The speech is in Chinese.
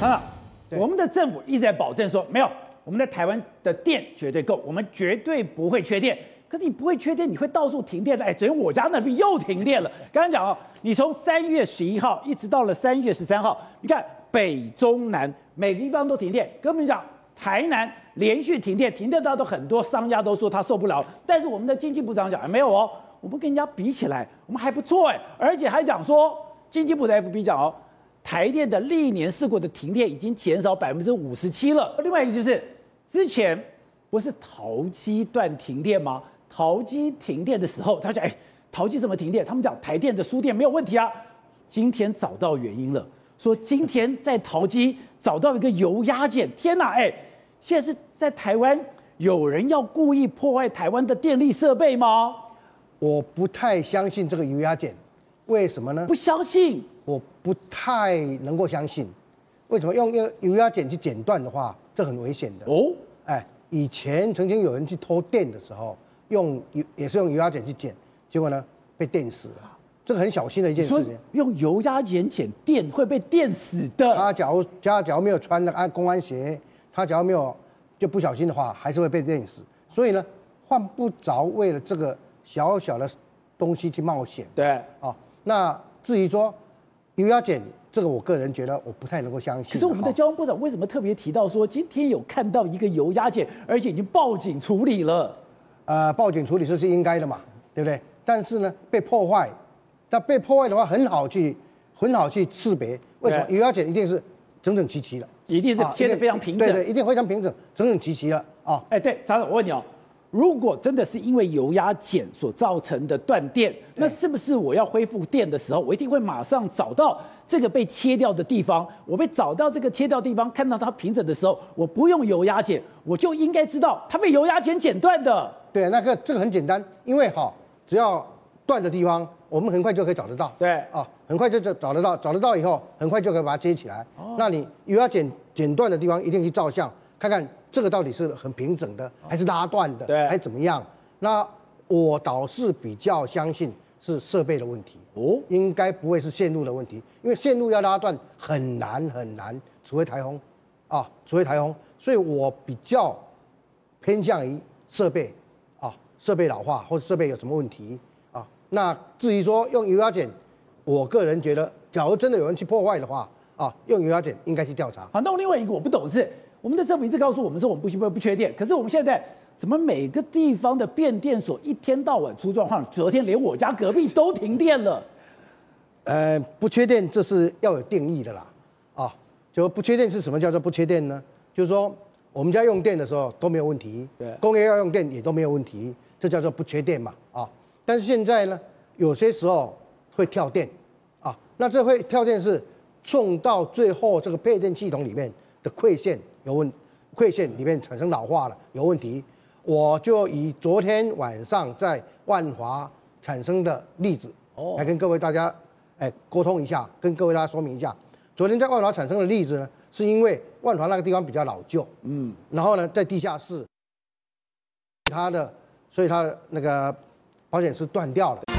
啊，我们的政府一直在保证说，没有，我们在台湾的电绝对够，我们绝对不会缺电。可是你不会缺电，你会到处停电的。哎，昨天我家那边又停电了。刚刚讲哦，你从三月十一号一直到了三月十三号，你看北中南每个地方都停电。跟我们讲，台南连续停电，停电到都很多商家都说他受不了。但是我们的经济部长讲，哎，没有哦，我们跟人家比起来，我们还不错哎，而且还讲说，经济部的 FB 讲哦。台电的历年事故的停电已经减少百分之五十七了。另外一个就是，之前不是桃机段停电吗？桃机停电的时候，他讲：“哎，桃机怎么停电？”他们讲台电的输电没有问题啊。今天找到原因了，说今天在桃机找到一个油压件。天哪，哎，现在是在台湾有人要故意破坏台湾的电力设备吗？我不太相信这个油压件，为什么呢？不相信。我不太能够相信，为什么用用油压剪去剪断的话，这很危险的哦。哎，以前曾经有人去偷电的时候，用油也是用油压剪去剪，结果呢被电死了，这个很小心的一件事情。用油压剪剪电会被电死的。他假如他假如没有穿那个安公安鞋，他假如没有就不小心的话，还是会被电死。所以呢，换不着为了这个小小的东西去冒险。对，啊，那至于说。油压剪这个，我个人觉得我不太能够相信。可是我们的交通部长为什么特别提到说，今天有看到一个油压剪，而且已经报警处理了？呃，报警处理这是应该的嘛，对不对？但是呢，被破坏，但被破坏的话很好去很好去识别。为什么油压剪一定是整整齐齐的？一定是贴的非常平整。对对，一定非常平整，整整齐齐的啊。哎，对，张总，我问你哦。如果真的是因为油压剪所造成的断电，那是不是我要恢复电的时候，我一定会马上找到这个被切掉的地方？我被找到这个切掉地方，看到它平整的时候，我不用油压剪，我就应该知道它被油压剪剪断的。对，那个这个很简单，因为哈，只要断的地方，我们很快就可以找得到。对，啊，很快就找找得到，找得到以后，很快就可以把它接起来。哦，那你油压剪剪断的地方，一定去照相，看看这个到底是很平整的，还是拉断的，对，还是怎么样？那我倒是比较相信是设备的问题哦，应该不会是线路的问题，因为线路要拉断很难很难，除非台风，啊，除非台风，所以我比较偏向于设备，啊，设备老化或者设备有什么问题啊？那至于说用油压剪，我个人觉得，假如真的有人去破坏的话，啊，用油压剪应该去调查。好，那我另外一个我不懂的是，我们的政府一直告诉我们说我们不需不不缺电，可是我们现在。怎么每个地方的变电所一天到晚出状况？昨天连我家隔壁都停电了。呃，不缺电这是要有定义的啦，啊，就不缺电是什么叫做不缺电呢？就是说我们家用电的时候都没有问题，对，工业要用电也都没有问题，这叫做不缺电嘛，啊。但是现在呢，有些时候会跳电，啊，那这会跳电是送到最后这个配电系统里面的馈线有问，馈线里面产生老化了，有问题。我就以昨天晚上在万华产生的例子，来跟各位大家，哎，沟通一下，跟各位大家说明一下。昨天在万华产生的例子呢，是因为万华那个地方比较老旧，嗯，然后呢，在地下室，它的，所以它的那个保险丝断掉了。